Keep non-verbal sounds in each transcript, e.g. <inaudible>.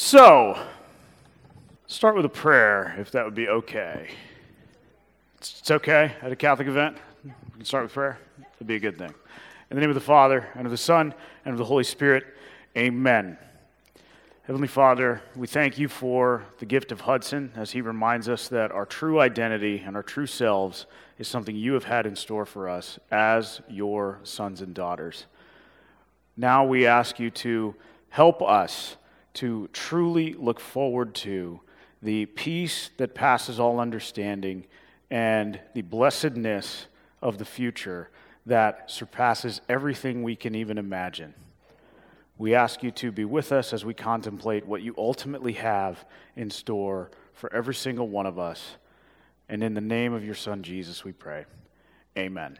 So, start with a prayer, if that would be okay. It's, it's okay at a Catholic event. We can start with prayer. It'd be a good thing. In the name of the Father, and of the Son, and of the Holy Spirit, amen. Heavenly Father, we thank you for the gift of Hudson as he reminds us that our true identity and our true selves is something you have had in store for us as your sons and daughters. Now we ask you to help us to truly look forward to the peace that passes all understanding and the blessedness of the future that surpasses everything we can even imagine. We ask you to be with us as we contemplate what you ultimately have in store for every single one of us. And in the name of your Son, Jesus, we pray. Amen.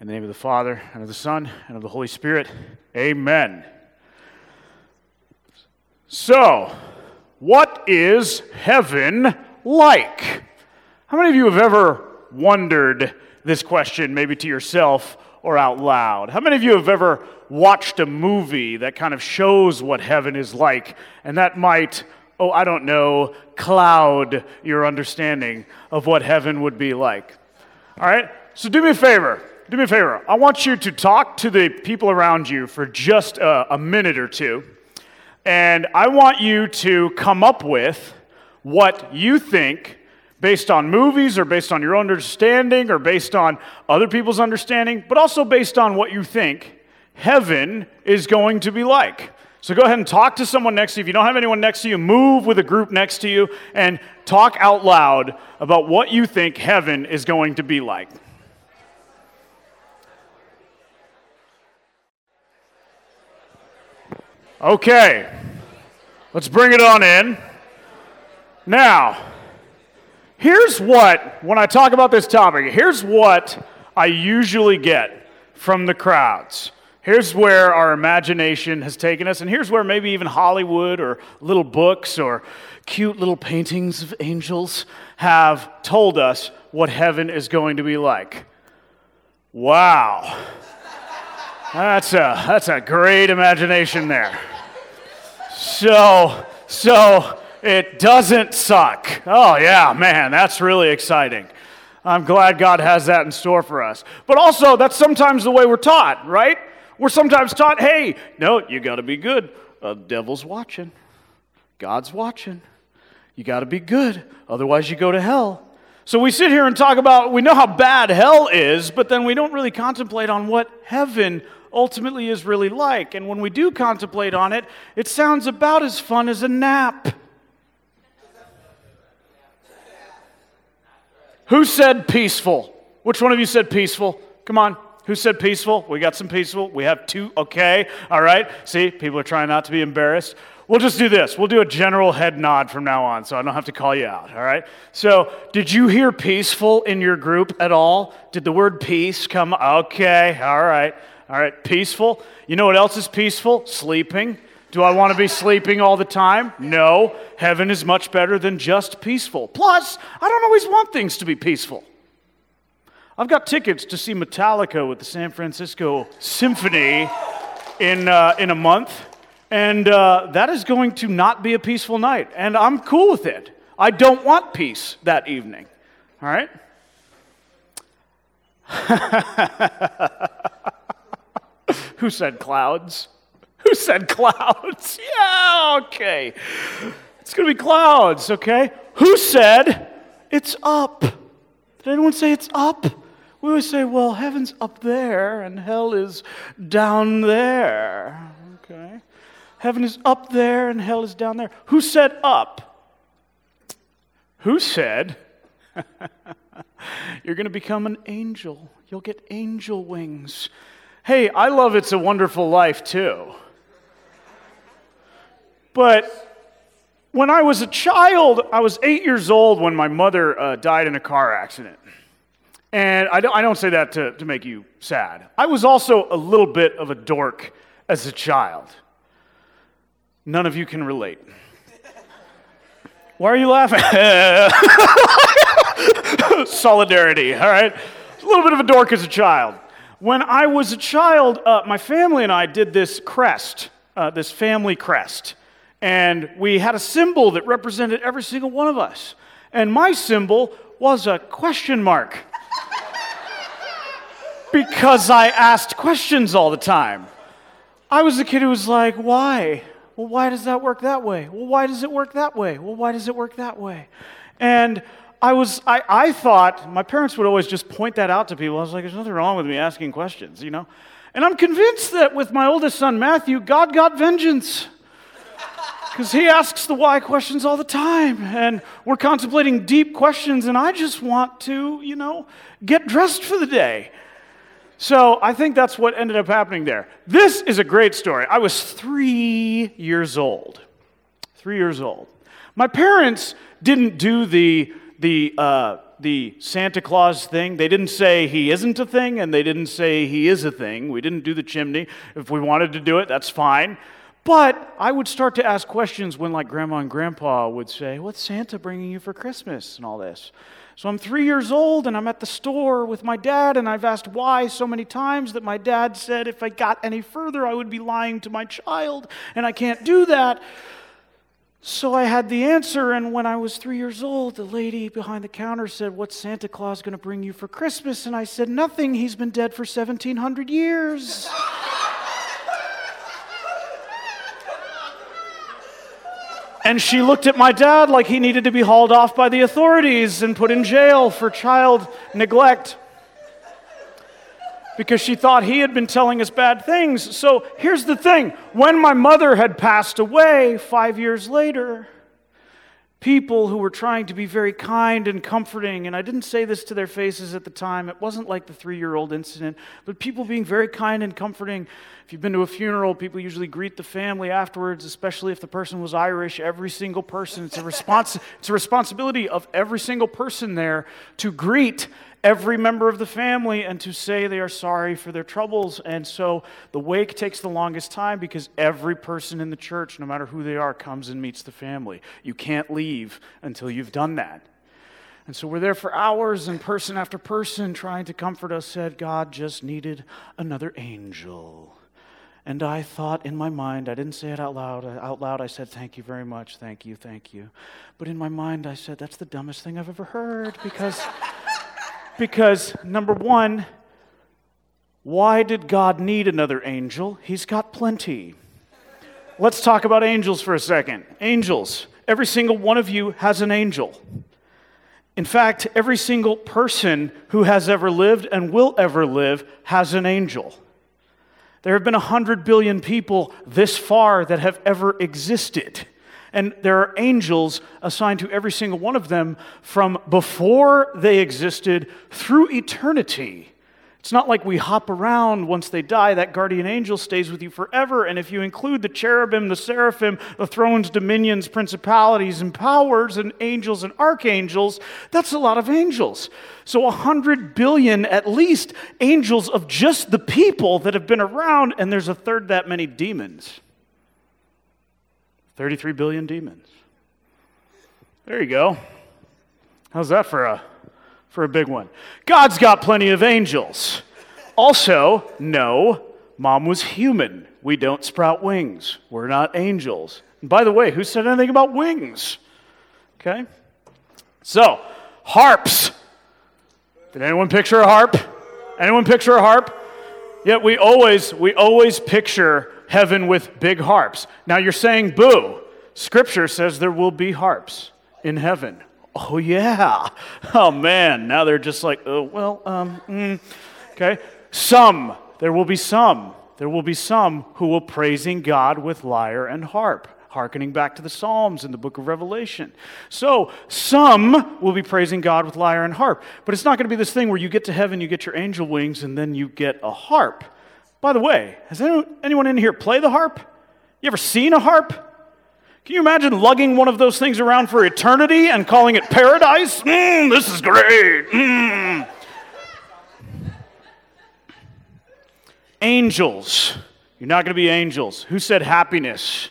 In the name of the Father, and of the Son, and of the Holy Spirit, amen. So, what is heaven like? How many of you have ever wondered this question, maybe to yourself or out loud? How many of you have ever watched a movie that kind of shows what heaven is like, and that might, oh, I don't know, cloud your understanding of what heaven would be like? All right? So, do me a favor. Do me a favor. I want you to talk to the people around you for just a, a minute or two. And I want you to come up with what you think, based on movies or based on your understanding or based on other people's understanding, but also based on what you think heaven is going to be like. So go ahead and talk to someone next to you. If you don't have anyone next to you, move with a group next to you and talk out loud about what you think heaven is going to be like. Okay, let's bring it on in. Now, here's what, when I talk about this topic, here's what I usually get from the crowds. Here's where our imagination has taken us, and here's where maybe even Hollywood or little books or cute little paintings of angels have told us what heaven is going to be like. Wow. That's a, that's a great imagination there. So, so it doesn't suck. Oh, yeah, man, that's really exciting. I'm glad God has that in store for us. But also, that's sometimes the way we're taught, right? We're sometimes taught, hey, no, you got to be good. The devil's watching, God's watching. You got to be good, otherwise, you go to hell. So we sit here and talk about, we know how bad hell is, but then we don't really contemplate on what heaven ultimately is really like. And when we do contemplate on it, it sounds about as fun as a nap. Who said peaceful? Which one of you said peaceful? Come on. Who said peaceful? We got some peaceful. We have two. Okay. All right. See, people are trying not to be embarrassed. We'll just do this. We'll do a general head nod from now on so I don't have to call you out. All right. So, did you hear peaceful in your group at all? Did the word peace come? Okay. All right. All right. Peaceful. You know what else is peaceful? Sleeping. Do I want to be sleeping all the time? No. Heaven is much better than just peaceful. Plus, I don't always want things to be peaceful. I've got tickets to see Metallica with the San Francisco Symphony in, uh, in a month, and uh, that is going to not be a peaceful night, and I'm cool with it. I don't want peace that evening. All right? <laughs> Who said clouds? Who said clouds? <laughs> Yeah, okay. It's going to be clouds, okay? Who said it's up? Did anyone say it's up? We always say, well, heaven's up there and hell is down there, okay? Heaven is up there and hell is down there. Who said up? Who said <laughs> you're going to become an angel? You'll get angel wings. Hey, I love It's a Wonderful Life too. But when I was a child, I was eight years old when my mother uh, died in a car accident. And I don't, I don't say that to, to make you sad. I was also a little bit of a dork as a child. None of you can relate. Why are you laughing? <laughs> Solidarity, all right? A little bit of a dork as a child. When I was a child, uh, my family and I did this crest, uh, this family crest. And we had a symbol that represented every single one of us. And my symbol was a question mark because I asked questions all the time. I was the kid who was like, why? Well, why does that work that way? Well, why does it work that way? Well, why does it work that way? And I was, I, I thought, my parents would always just point that out to people. I was like, there's nothing wrong with me asking questions, you know? And I'm convinced that with my oldest son, Matthew, God got vengeance. Because he asks the why questions all the time. And we're contemplating deep questions, and I just want to, you know, get dressed for the day. So I think that's what ended up happening there. This is a great story. I was three years old. Three years old. My parents didn't do the, the, uh, the Santa Claus thing. They didn't say he isn't a thing, and they didn't say he is a thing. We didn't do the chimney. If we wanted to do it, that's fine. But I would start to ask questions when, like, grandma and grandpa would say, What's Santa bringing you for Christmas? and all this. So I'm three years old and I'm at the store with my dad, and I've asked why so many times that my dad said if I got any further, I would be lying to my child, and I can't do that. So I had the answer, and when I was three years old, the lady behind the counter said, What's Santa Claus going to bring you for Christmas? And I said, Nothing. He's been dead for 1700 years. And she looked at my dad like he needed to be hauled off by the authorities and put in jail for child neglect because she thought he had been telling us bad things. So here's the thing when my mother had passed away five years later, people who were trying to be very kind and comforting, and I didn't say this to their faces at the time, it wasn't like the three year old incident, but people being very kind and comforting. If you've been to a funeral, people usually greet the family afterwards, especially if the person was Irish. Every single person, it's a, respons- it's a responsibility of every single person there to greet every member of the family and to say they are sorry for their troubles. And so the wake takes the longest time because every person in the church, no matter who they are, comes and meets the family. You can't leave until you've done that. And so we're there for hours, and person after person trying to comfort us said, God just needed another angel. And I thought in my mind, I didn't say it out loud. Uh, out loud, I said, Thank you very much. Thank you, thank you. But in my mind, I said, That's the dumbest thing I've ever heard because because, number one, why did God need another angel? He's got plenty. Let's talk about angels for a second. Angels. Every single one of you has an angel. In fact, every single person who has ever lived and will ever live has an angel. There have been 100 billion people this far that have ever existed. And there are angels assigned to every single one of them from before they existed through eternity. It's not like we hop around once they die. That guardian angel stays with you forever. And if you include the cherubim, the seraphim, the thrones, dominions, principalities, and powers, and angels and archangels, that's a lot of angels. So, a hundred billion at least angels of just the people that have been around, and there's a third that many demons. 33 billion demons. There you go. How's that for a, for a big one? God's got plenty of angels. Also, no, mom was human. We don't sprout wings. We're not angels. And by the way, who said anything about wings? Okay? So, harps. Did anyone picture a harp? Anyone picture a harp? Yeah, we always we always picture heaven with big harps. Now you're saying boo. Scripture says there will be harps in heaven. Oh, yeah. Oh, man. Now they're just like, oh, well, um, mm. okay. Some, there will be some. There will be some who will praising God with lyre and harp hearkening back to the Psalms in the book of Revelation. So, some will be praising God with lyre and harp. But it's not going to be this thing where you get to heaven, you get your angel wings, and then you get a harp. By the way, has anyone in here play the harp? You ever seen a harp? Can you imagine lugging one of those things around for eternity and calling it paradise? Mmm, this is great. Mmm. Angels. You're not going to be angels. Who said happiness?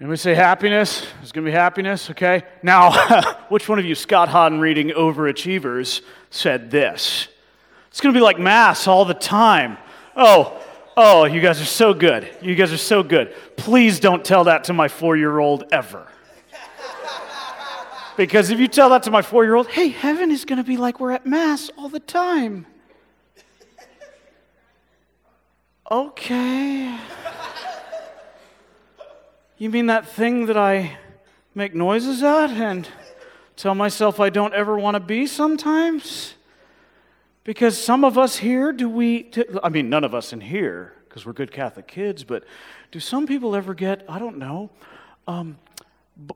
Anybody say happiness? There's going to be happiness, okay? Now, <laughs> which one of you, Scott Hahn reading Overachievers, said this? It's going to be like Mass all the time. Oh, Oh, you guys are so good. You guys are so good. Please don't tell that to my four year old ever. Because if you tell that to my four year old, hey, heaven is going to be like we're at Mass all the time. Okay. You mean that thing that I make noises at and tell myself I don't ever want to be sometimes? Because some of us here, do we, I mean, none of us in here, because we're good Catholic kids, but do some people ever get, I don't know, um, b-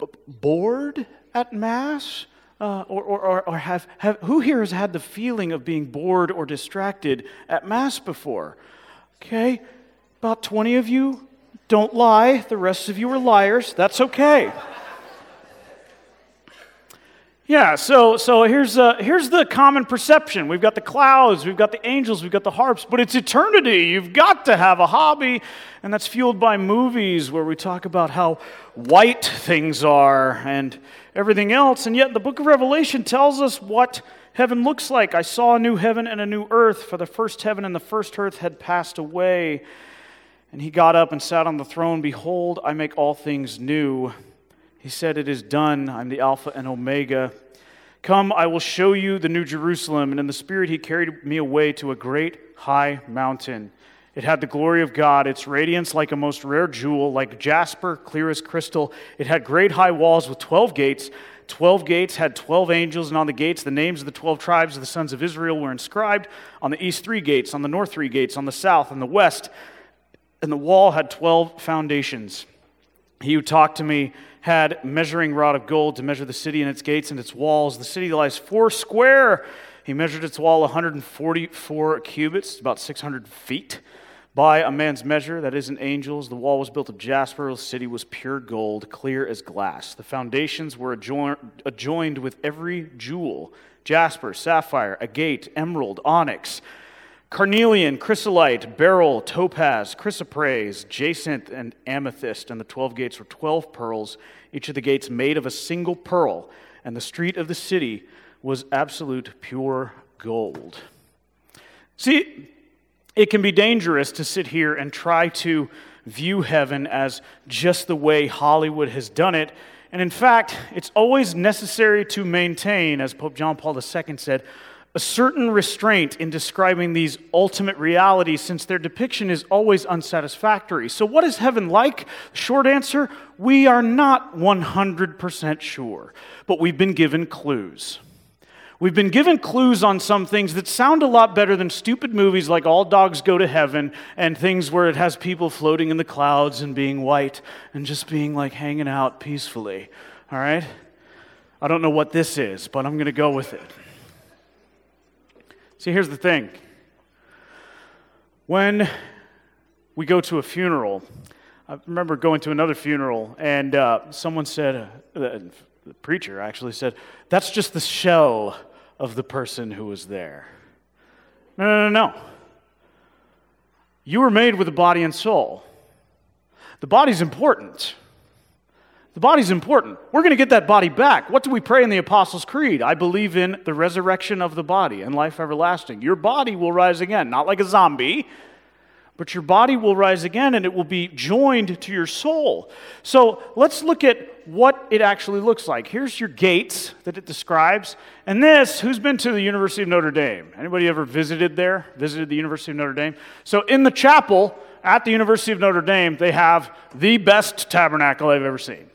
b- bored at Mass? Uh, or, or, or have, have, who here has had the feeling of being bored or distracted at Mass before? Okay, about 20 of you. Don't lie. The rest of you are liars. That's okay. Yeah, so, so here's, uh, here's the common perception. We've got the clouds, we've got the angels, we've got the harps, but it's eternity. You've got to have a hobby, and that's fueled by movies where we talk about how white things are and everything else. And yet, the book of Revelation tells us what heaven looks like. I saw a new heaven and a new earth, for the first heaven and the first earth had passed away. And he got up and sat on the throne. Behold, I make all things new. He said, It is done. I'm the Alpha and Omega. Come, I will show you the new Jerusalem. And in the Spirit, he carried me away to a great high mountain. It had the glory of God, its radiance like a most rare jewel, like jasper, clear as crystal. It had great high walls with 12 gates. 12 gates had 12 angels, and on the gates, the names of the 12 tribes of the sons of Israel were inscribed. On the east, three gates. On the north, three gates. On the south, and the west. And the wall had 12 foundations. He who talked to me had measuring rod of gold to measure the city and its gates and its walls. The city lies four square. He measured its wall 144 cubits, about 600 feet. By a man's measure, that is an angel's, the wall was built of jasper, the city was pure gold, clear as glass. The foundations were adjoined with every jewel jasper, sapphire, agate, emerald, onyx carnelian, chrysolite, beryl, topaz, chrysoprase, jacinth, and amethyst. And the 12 gates were 12 pearls, each of the gates made of a single pearl. And the street of the city was absolute pure gold. See, it can be dangerous to sit here and try to view heaven as just the way Hollywood has done it. And in fact, it's always necessary to maintain, as Pope John Paul II said, a certain restraint in describing these ultimate realities since their depiction is always unsatisfactory. So, what is heaven like? Short answer we are not 100% sure, but we've been given clues. We've been given clues on some things that sound a lot better than stupid movies like All Dogs Go to Heaven and things where it has people floating in the clouds and being white and just being like hanging out peacefully. All right? I don't know what this is, but I'm going to go with it. See, here's the thing. When we go to a funeral, I remember going to another funeral, and uh, someone said, uh, the preacher actually said, that's just the shell of the person who was there. No, no, no, no. You were made with a body and soul. The body's important. The body's important. We're going to get that body back. What do we pray in the Apostles' Creed? I believe in the resurrection of the body and life everlasting. Your body will rise again, not like a zombie, but your body will rise again and it will be joined to your soul. So let's look at what it actually looks like. Here's your gates that it describes. And this, who's been to the University of Notre Dame? Anybody ever visited there? Visited the University of Notre Dame? So in the chapel at the University of Notre Dame, they have the best tabernacle I've ever seen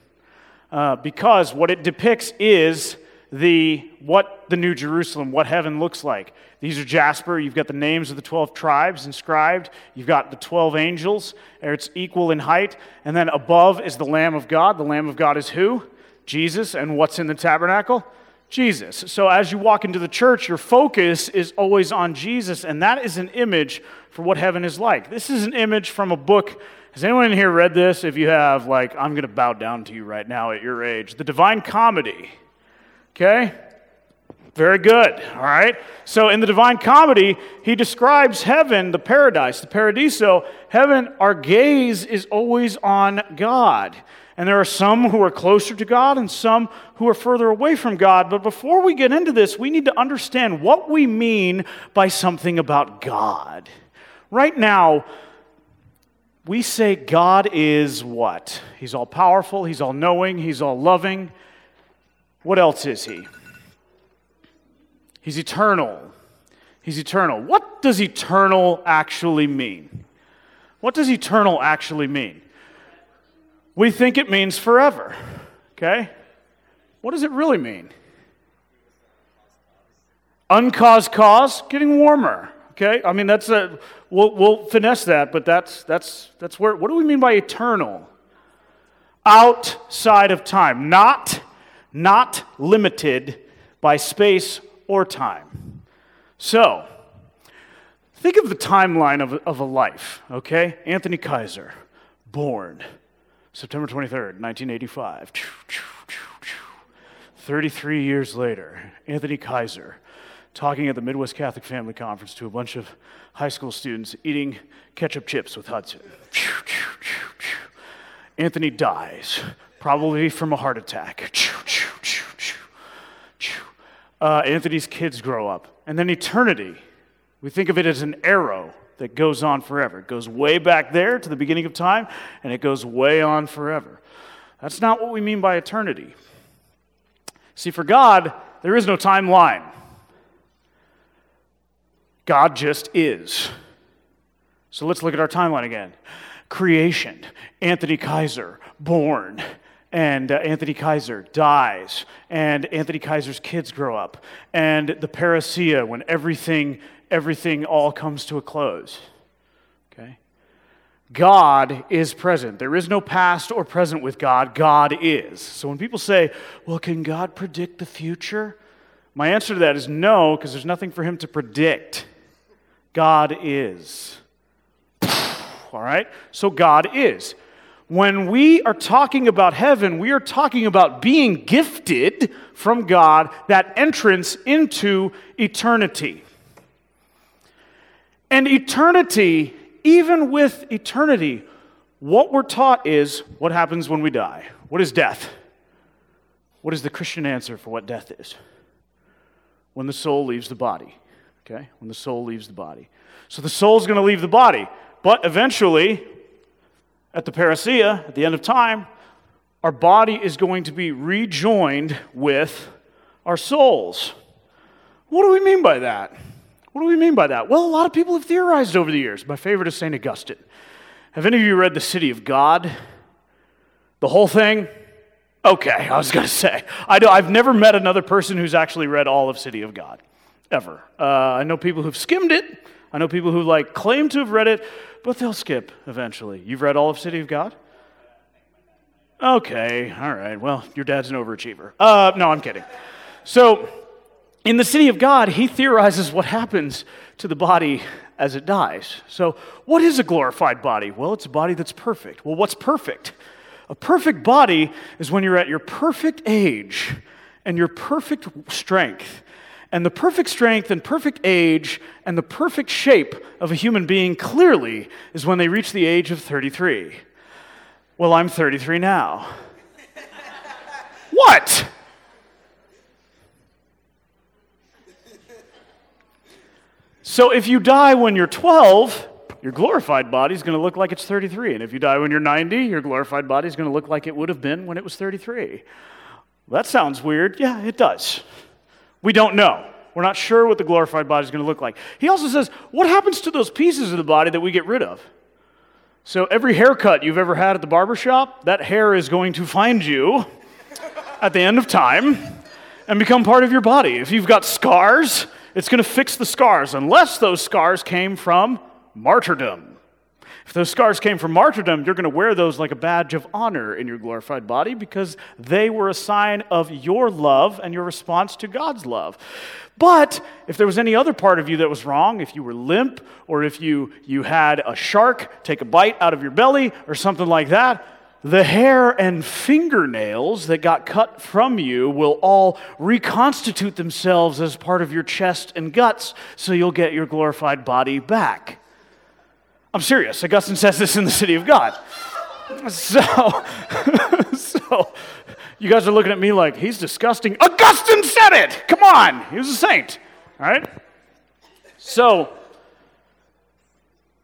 uh, because what it depicts is the what the new Jerusalem, what heaven looks like. These are jasper. You've got the names of the 12 tribes inscribed. You've got the 12 angels. It's equal in height. And then above is the Lamb of God. The Lamb of God is who? Jesus. And what's in the tabernacle? Jesus. So as you walk into the church, your focus is always on Jesus, and that is an image for what heaven is like. This is an image from a book has anyone in here read this? If you have, like, I'm going to bow down to you right now at your age. The Divine Comedy. Okay? Very good. All right. So in the Divine Comedy, he describes heaven, the paradise, the paradiso. Heaven, our gaze is always on God. And there are some who are closer to God and some who are further away from God. But before we get into this, we need to understand what we mean by something about God. Right now, we say God is what? He's all powerful, He's all knowing, He's all loving. What else is He? He's eternal. He's eternal. What does eternal actually mean? What does eternal actually mean? We think it means forever, okay? What does it really mean? Uncaused cause, getting warmer. Okay, I mean that's a we'll, we'll finesse that, but that's that's that's where. What do we mean by eternal? Outside of time, not not limited by space or time. So, think of the timeline of, of a life. Okay, Anthony Keiser, born September 23rd, 1985. 33 years later, Anthony Keiser talking at the Midwest Catholic Family Conference to a bunch of high school students eating ketchup chips with Hudson. Anthony dies, probably from a heart attack. Uh, Anthony's kids grow up. And then eternity, we think of it as an arrow that goes on forever. It goes way back there to the beginning of time, and it goes way on forever. That's not what we mean by eternity. See, for God, there is no timeline. God just is. So let's look at our timeline again. Creation, Anthony Keiser, born, and uh, Anthony Keiser dies, and Anthony Keiser's kids grow up, and the parousia, when everything, everything all comes to a close. Okay? God is present. There is no past or present with God. God is. So when people say, well, can God predict the future? My answer to that is no, because there's nothing for him to predict. God is. <sighs> All right? So God is. When we are talking about heaven, we are talking about being gifted from God that entrance into eternity. And eternity, even with eternity, what we're taught is what happens when we die. What is death? What is the Christian answer for what death is? When the soul leaves the body okay? When the soul leaves the body. So the soul's going to leave the body, but eventually, at the parousia, at the end of time, our body is going to be rejoined with our souls. What do we mean by that? What do we mean by that? Well, a lot of people have theorized over the years. My favorite is St. Augustine. Have any of you read The City of God? The whole thing? Okay, I was going <laughs> to say. I know, I've never met another person who's actually read all of City of God ever. Uh, I know people who've skimmed it. I know people who like claim to have read it, but they'll skip eventually. You've read all of City of God? Okay, all right. Well, your dad's an overachiever. Uh, no, I'm kidding. So, in the City of God, he theorizes what happens to the body as it dies. So, what is a glorified body? Well, it's a body that's perfect. Well, what's perfect? A perfect body is when you're at your perfect age and your perfect strength and the perfect strength and perfect age and the perfect shape of a human being clearly is when they reach the age of 33. Well, I'm 33 now. <laughs> what? So if you die when you're 12, your glorified body is going to look like it's 33. And if you die when you're 90, your glorified body is going to look like it would have been when it was 33. Well, that sounds weird. Yeah, it does. We don't know. We're not sure what the glorified body is going to look like. He also says, What happens to those pieces of the body that we get rid of? So, every haircut you've ever had at the barber shop, that hair is going to find you at the end of time and become part of your body. If you've got scars, it's going to fix the scars, unless those scars came from martyrdom. If those scars came from martyrdom, you're going to wear those like a badge of honor in your glorified body because they were a sign of your love and your response to God's love. But if there was any other part of you that was wrong, if you were limp or if you, you had a shark take a bite out of your belly or something like that, the hair and fingernails that got cut from you will all reconstitute themselves as part of your chest and guts, so you'll get your glorified body back. I'm serious. Augustine says this in the City of God. So, <laughs> so you guys are looking at me like he's disgusting. Augustine said it. Come on, he was a saint. All right. So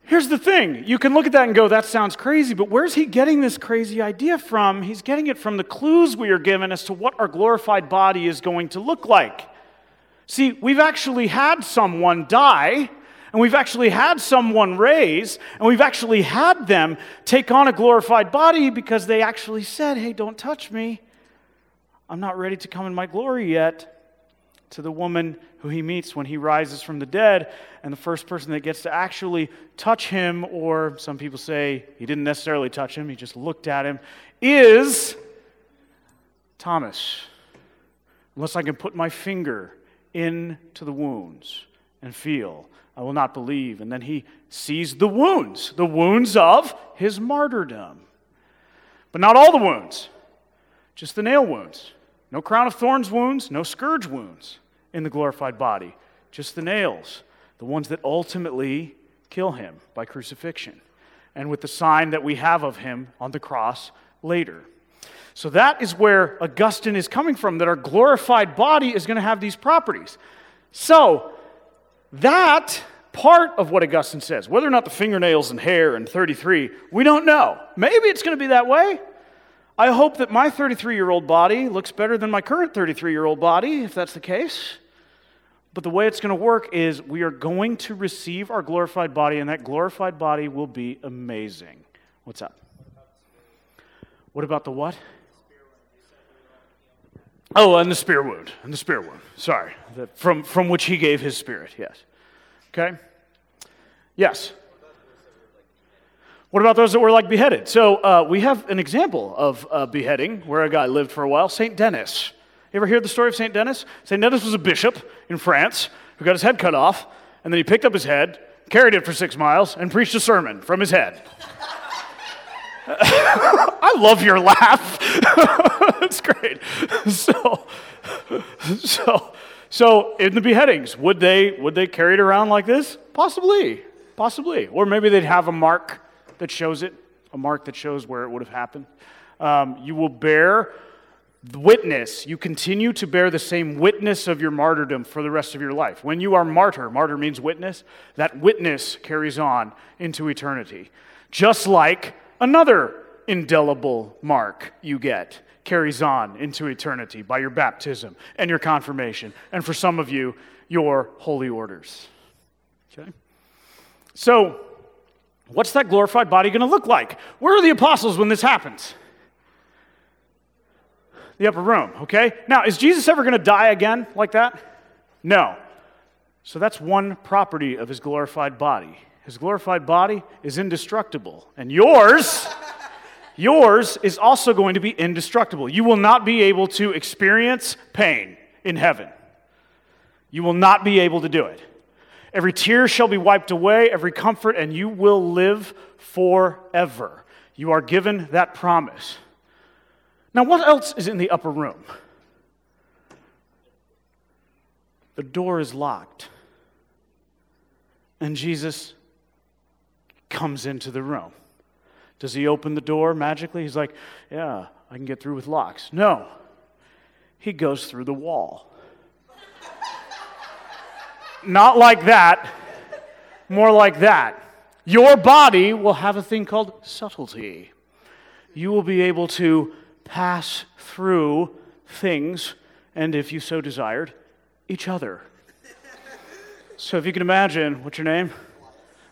here's the thing you can look at that and go, that sounds crazy, but where's he getting this crazy idea from? He's getting it from the clues we are given as to what our glorified body is going to look like. See, we've actually had someone die, and we've actually had someone raise, and we've actually had them take on a glorified body because they actually said, Hey, don't touch me. I'm not ready to come in my glory yet. To the woman who he meets when he rises from the dead, and the first person that gets to actually touch him, or some people say he didn't necessarily touch him, he just looked at him, is Thomas. Unless I can put my finger into the wounds and feel. I will not believe. And then he sees the wounds, the wounds of his martyrdom. But not all the wounds, just the nail wounds. No crown of thorns wounds, no scourge wounds in the glorified body, just the nails, the ones that ultimately kill him by crucifixion, and with the sign that we have of him on the cross later. So that is where Augustine is coming from, that our glorified body is going to have these properties. So, that part of what Augustine says, whether or not the fingernails and hair and 33, we don't know. Maybe it's going to be that way. I hope that my 33 year old body looks better than my current 33 year old body, if that's the case. But the way it's going to work is we are going to receive our glorified body, and that glorified body will be amazing. What's up? What about the what? Oh, and the spear wound. And the spear wound. Sorry. From, from which he gave his spirit, yes. Okay? Yes. What about those that were like beheaded? So uh, we have an example of uh, beheading where a guy lived for a while, St. Denis. You ever hear the story of St. Denis? St. Denis was a bishop in France who got his head cut off, and then he picked up his head, carried it for six miles, and preached a sermon from his head. <laughs> I love your laugh. <laughs> It's great. So, so, so in the beheadings, would they would they carry it around like this? Possibly, possibly, or maybe they'd have a mark that shows it, a mark that shows where it would have happened. Um, you will bear witness. You continue to bear the same witness of your martyrdom for the rest of your life. When you are martyr, martyr means witness. That witness carries on into eternity, just like Another indelible mark you get carries on into eternity by your baptism and your confirmation, and for some of you, your holy orders. Okay? So, what's that glorified body going to look like? Where are the apostles when this happens? The upper room, okay? Now, is Jesus ever going to die again like that? No. So that's one property of his glorified body. His glorified body is indestructible. And yours, yours is also going to be indestructible. You will not be able to experience pain in heaven. You will not be able to do it. Every tear shall be wiped away, every comfort, and you will live forever. You are given that promise. Now, what else is in the upper room? The door is locked. And Jesus comes into the room. Does he open the door magically? He's like, Yeah, I can get through with locks. No, he goes through the wall. Not like that, more like that. Your body will have a thing called subtlety. You will be able to pass through things, and if you so desired, each other. So if you can imagine, what's your name?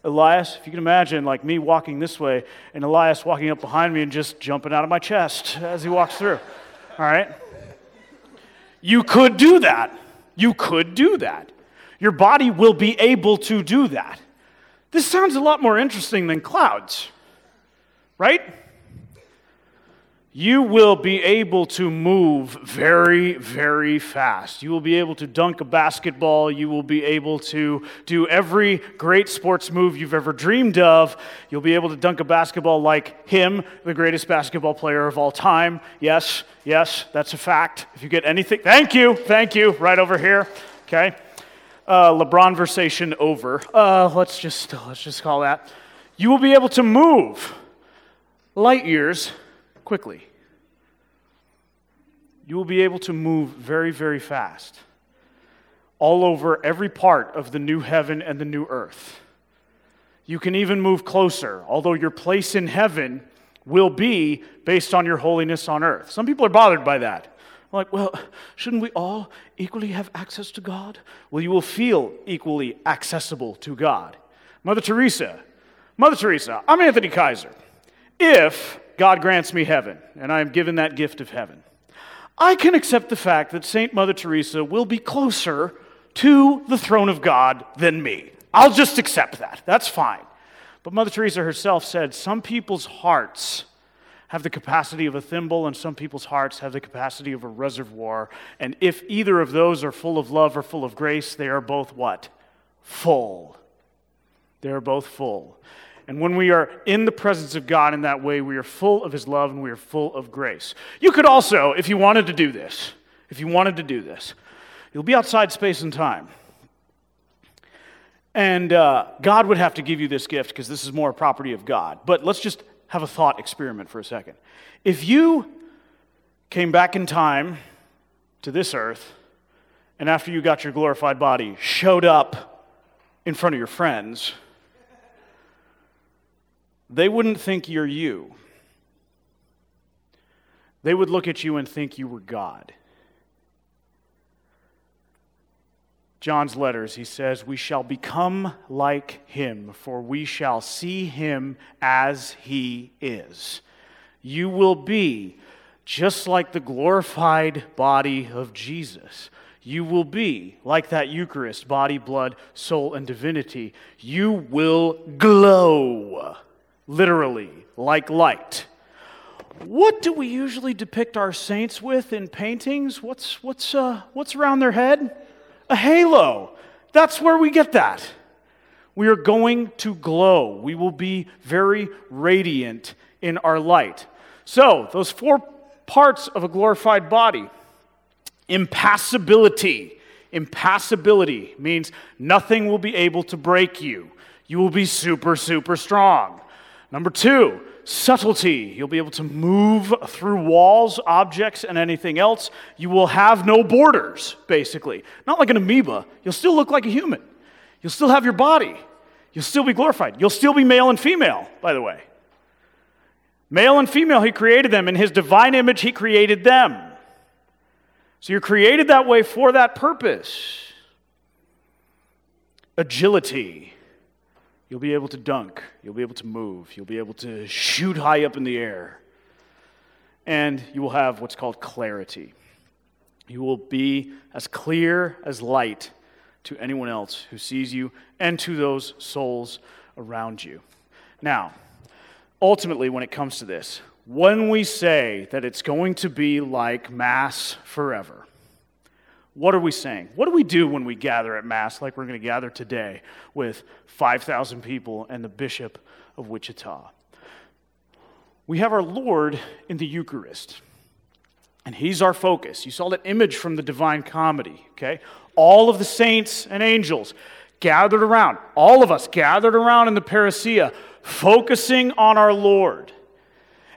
Elias, if you can imagine, like me walking this way and Elias walking up behind me and just jumping out of my chest as he walks through. All right? You could do that. You could do that. Your body will be able to do that. This sounds a lot more interesting than clouds, right? You will be able to move very, very fast. You will be able to dunk a basketball. You will be able to do every great sports move you've ever dreamed of. You'll be able to dunk a basketball like him, the greatest basketball player of all time. Yes, yes, that's a fact. If you get anything, thank you, thank you, right over here. Okay. Uh, LeBron versation over. Uh, let's just let's just call that. You will be able to move light years quickly. You will be able to move very, very fast all over every part of the new heaven and the new earth. You can even move closer, although your place in heaven will be based on your holiness on earth. Some people are bothered by that. Like, well, shouldn't we all equally have access to God? Well, you will feel equally accessible to God. Mother Teresa, Mother Teresa, I'm Anthony Keiser. If God grants me heaven, and I am given that gift of heaven, I can accept the fact that St. Mother Teresa will be closer to the throne of God than me. I'll just accept that. That's fine. But Mother Teresa herself said some people's hearts have the capacity of a thimble, and some people's hearts have the capacity of a reservoir. And if either of those are full of love or full of grace, they are both what? Full. They are both full. And when we are in the presence of God in that way, we are full of His love and we are full of grace. You could also, if you wanted to do this, if you wanted to do this, you'll be outside space and time. And uh, God would have to give you this gift because this is more a property of God. But let's just have a thought experiment for a second. If you came back in time to this earth, and after you got your glorified body, showed up in front of your friends, they wouldn't think you're you. They would look at you and think you were God. John's letters, he says, We shall become like him, for we shall see him as he is. You will be just like the glorified body of Jesus. You will be like that Eucharist, body, blood, soul, and divinity. You will glow, literally, like light. What do we usually depict our saints with in paintings? What's, what's, uh, what's around their head? a halo. That's where we get that. We are going to glow. We will be very radiant in our light. So, those four parts of a glorified body impassibility. Impassibility means nothing will be able to break you. You will be super, super strong. Number two, subtlety. You'll be able to move through walls, objects, and anything else. You will have no borders, basically. Not like an amoeba. You'll still look like a human. You'll still have your body. You'll still be glorified. You'll still be male and female, by the way. Male and female, He created them. In His divine image, He created them. So you're created that way for that purpose. Agility. You'll be able to dunk. You'll be able to move. You'll be able to shoot high up in the air. And you will have what's called clarity. You will be as clear as light to anyone else who sees you and to those souls around you. Now, ultimately, when it comes to this, when we say that it's going to be like Mass forever, what are we saying? What do we do when we gather at Mass, like we're going to gather today with 5,000 people and the Bishop of Wichita? We have our Lord in the Eucharist, and He's our focus. You saw that image from the Divine Comedy, okay? All of the saints and angels gathered around, all of us gathered around in the parousia, focusing on our Lord.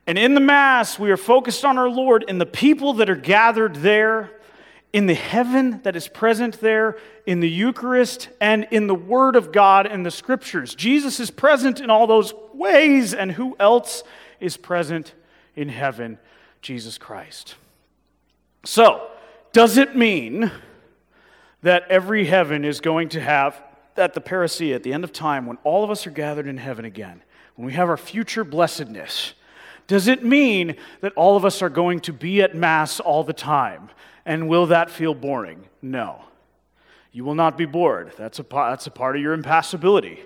And in the Mass, we are focused on our Lord, and the people that are gathered there in the heaven that is present there, in the Eucharist, and in the Word of God and the Scriptures. Jesus is present in all those ways, and who else is present in heaven? Jesus Christ. So, does it mean that every heaven is going to have, at the parousia, at the end of time, when all of us are gathered in heaven again, when we have our future blessedness, does it mean that all of us are going to be at Mass all the time? And will that feel boring? No. You will not be bored. That's a, that's a part of your impassibility.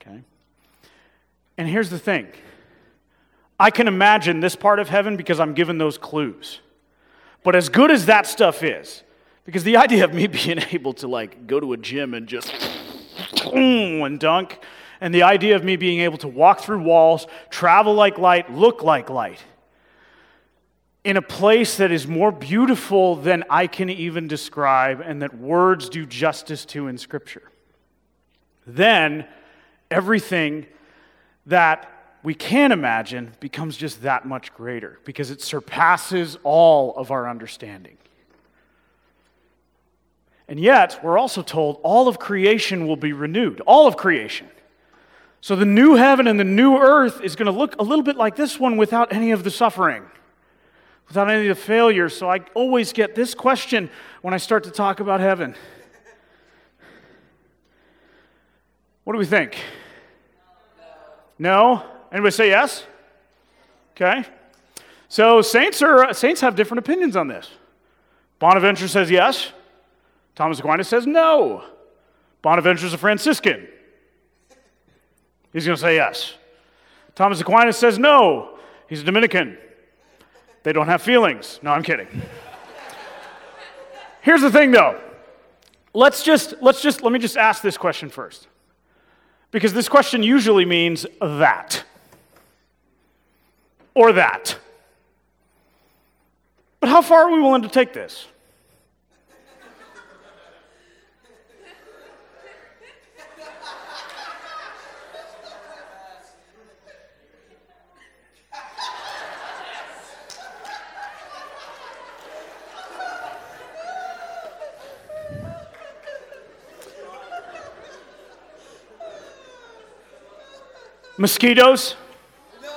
Okay? And here's the thing I can imagine this part of heaven because I'm given those clues. But as good as that stuff is, because the <laughs> idea of me being able to like go to a gym and just <laughs> and dunk, and the idea of me being able to walk through walls, travel like light, look like light, in a place that is more beautiful than I can even describe and that words do justice to in Scripture. Then everything that we can imagine becomes just that much greater because it surpasses all of our understanding. And yet, we're also told all of creation will be renewed. All of creation. So the new heaven and the new earth is going to look a little bit like this one without any of the suffering, without any of the failure. So I always get this question when I start to talk about heaven. What do we think? No? Anybody say yes? Okay. So saints are saints have different opinions on this. Bonaventure says yes. Thomas Aquinas says no. Bonaventure's a Franciscan. He's going to say yes. Thomas Aquinas says no. He's a Dominican. They don't have feelings. No, I'm kidding. Here's the thing though. Let's just let's just let me just ask this question first. Because this question usually means that or that. But how far are we willing to take this? Mosquitoes? No.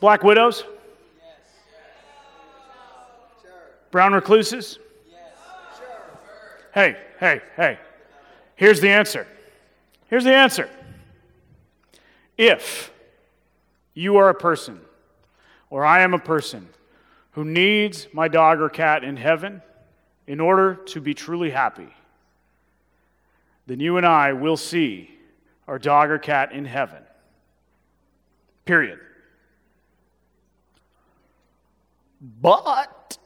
Black widows? Yes. Brown recluses? Yes. Hey, hey, hey. Here's the answer. Here's the answer. If you are a person, or I am a person, who needs my dog or cat in heaven in order to be truly happy, then you and I will see our dog or cat in heaven. Period. But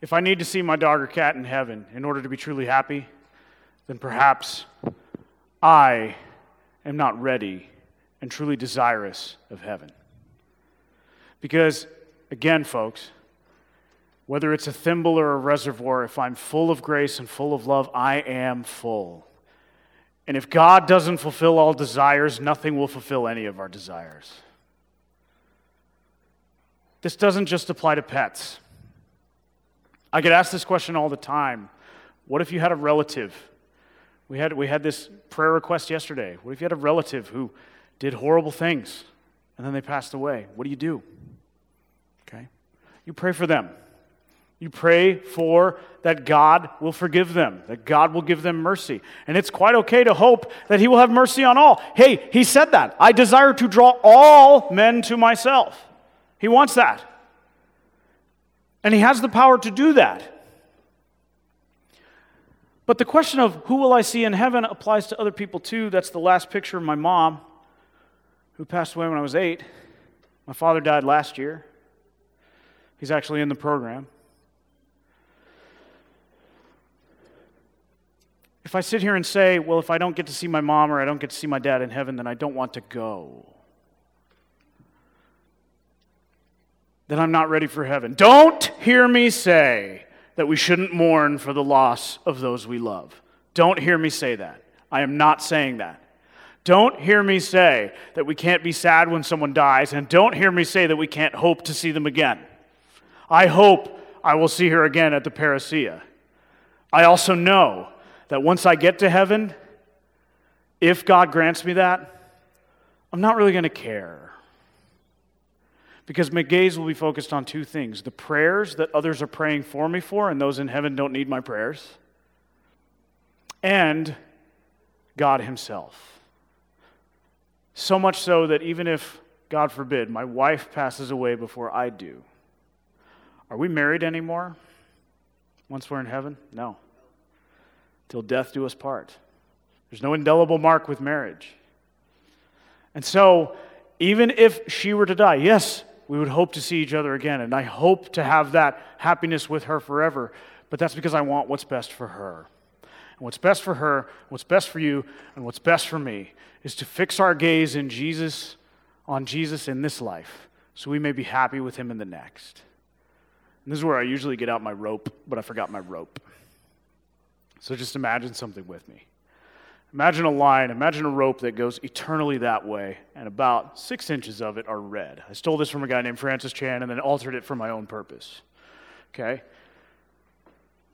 if I need to see my dog or cat in heaven in order to be truly happy, then perhaps I am not ready and truly desirous of heaven. Because, again, folks, whether it's a thimble or a reservoir, if I'm full of grace and full of love, I am full. And if God doesn't fulfill all desires, nothing will fulfill any of our desires. This doesn't just apply to pets. I get asked this question all the time. What if you had a relative? We had, we had this prayer request yesterday. What if you had a relative who did horrible things and then they passed away? What do you do? Okay? You pray for them. You pray for that God will forgive them, that God will give them mercy. And it's quite okay to hope that He will have mercy on all. Hey, He said that. I desire to draw all men to myself. He wants that. And He has the power to do that. But the question of who will I see in heaven applies to other people too. That's the last picture of my mom, who passed away when I was eight. My father died last year. He's actually in the program. If I sit here and say, well, if I don't get to see my mom or I don't get to see my dad in heaven, then I don't want to go, then I'm not ready for heaven. Don't hear me say that we shouldn't mourn for the loss of those we love. Don't hear me say that. I am not saying that. Don't hear me say that we can't be sad when someone dies, and don't hear me say that we can't hope to see them again. I hope I will see her again at the parousia. I also know that once I get to heaven, if God grants me that, I'm not really going to care. Because my gaze will be focused on two things the prayers that others are praying for me for, and those in heaven don't need my prayers, and God Himself. So much so that even if, God forbid, my wife passes away before I do, are we married anymore once we're in heaven? No till death do us part. There's no indelible mark with marriage. And so, even if she were to die, yes, we would hope to see each other again. And I hope to have that happiness with her forever. But that's because I want what's best for her. And what's best for her, what's best for you, and what's best for me is to fix our gaze in Jesus, on Jesus in this life, so we may be happy with him in the next. And this is where I usually get out my rope, but I forgot my rope. So just imagine something with me. Imagine a line, imagine a rope that goes eternally that way, and about six inches of it are red. I stole this from a guy named Francis Chan and then altered it for my own purpose. Okay?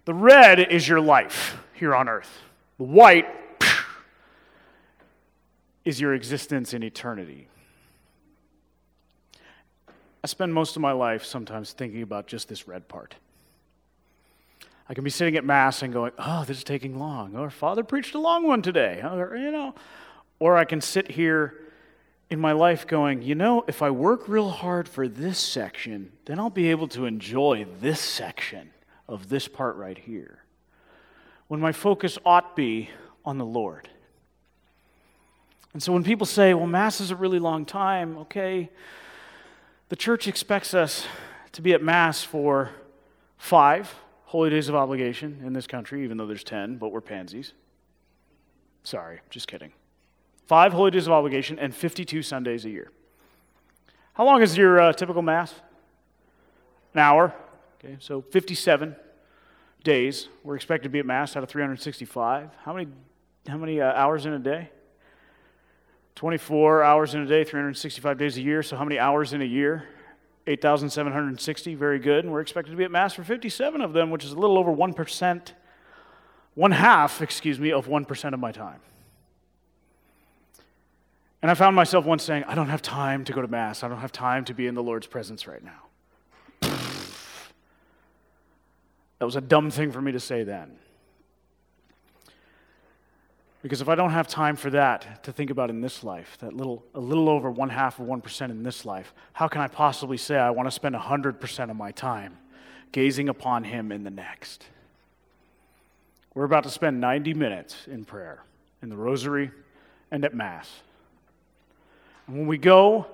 The red is your life here on earth. The white is your existence in eternity. I spend most of my life sometimes thinking about just this red part. I can be sitting at Mass and going, oh, this is taking long. Or Father preached a long one today. Or, you know, or I can sit here in my life going, you know, if I work real hard for this section, then I'll be able to enjoy this section of this part right here. When my focus ought be on the Lord. And so when people say, well, Mass is a really long time, okay, the church expects us to be at Mass for five holy days of obligation in this country, even though there's 10, but we're pansies. Sorry, just kidding. Five holy days of obligation and 52 Sundays a year. How long is your uh, typical Mass? An hour. Okay, so 57 days. We're expected to be at Mass out of 365. How many, how many uh, hours in a day? 24 hours in a day, 365 days a year. So, how many hours in a year? 8,760. Very good. And we're expected to be at Mass for 57 of them, which is a little over 1%, one half, excuse me, of 1% of my time. And I found myself once saying, I don't have time to go to Mass. I don't have time to be in the Lord's presence right now. <laughs> That was a dumb thing for me to say then. Because if I don't have time for that to think about in this life, that little, a little over one half of 1% in this life, how can I possibly say I want to spend 100% of my time gazing upon Him in the next? We're about to spend 90 minutes in prayer, in the rosary, and at Mass. And when we go,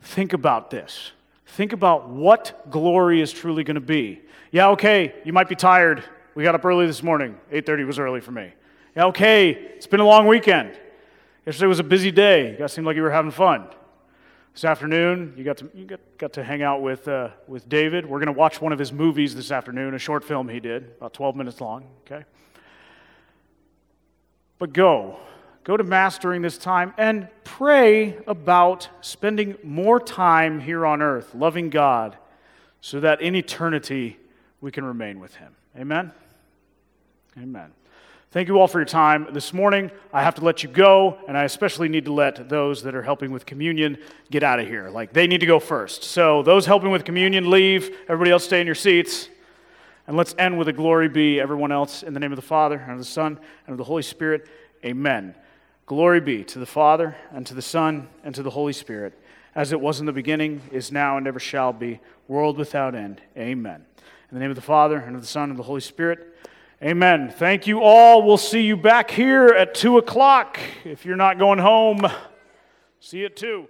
think about this. Think about what glory is truly going to be. Yeah, okay, you might be tired. We got up early this morning. 8:30 was early for me. Okay, it's been a long weekend. Yesterday was a busy day. You guys seemed like you were having fun. This afternoon, you got to, you got, got to hang out with, uh, with David. We're going to watch one of his movies this afternoon, a short film he did, about 12 minutes long, okay? But go. Go to Mass during this time and pray about spending more time here on earth, loving God, so that in eternity we can remain with Him. Amen? Amen. Thank you all for your time. This morning, I have to let you go, and I especially need to let those that are helping with communion get out of here. Like, they need to go first. So, those helping with communion, leave. Everybody else, stay in your seats. And let's end with a glory be everyone else in the name of the Father, and of the Son, and of the Holy Spirit. Amen. Glory be to the Father, and to the Son, and to the Holy Spirit, as it was in the beginning, is now, and ever shall be, world without end. Amen. In the name of the Father, and of the Son, and of the Holy Spirit. Amen. Thank you all. We'll see you back here at 2 o'clock. If you're not going home, see you at 2.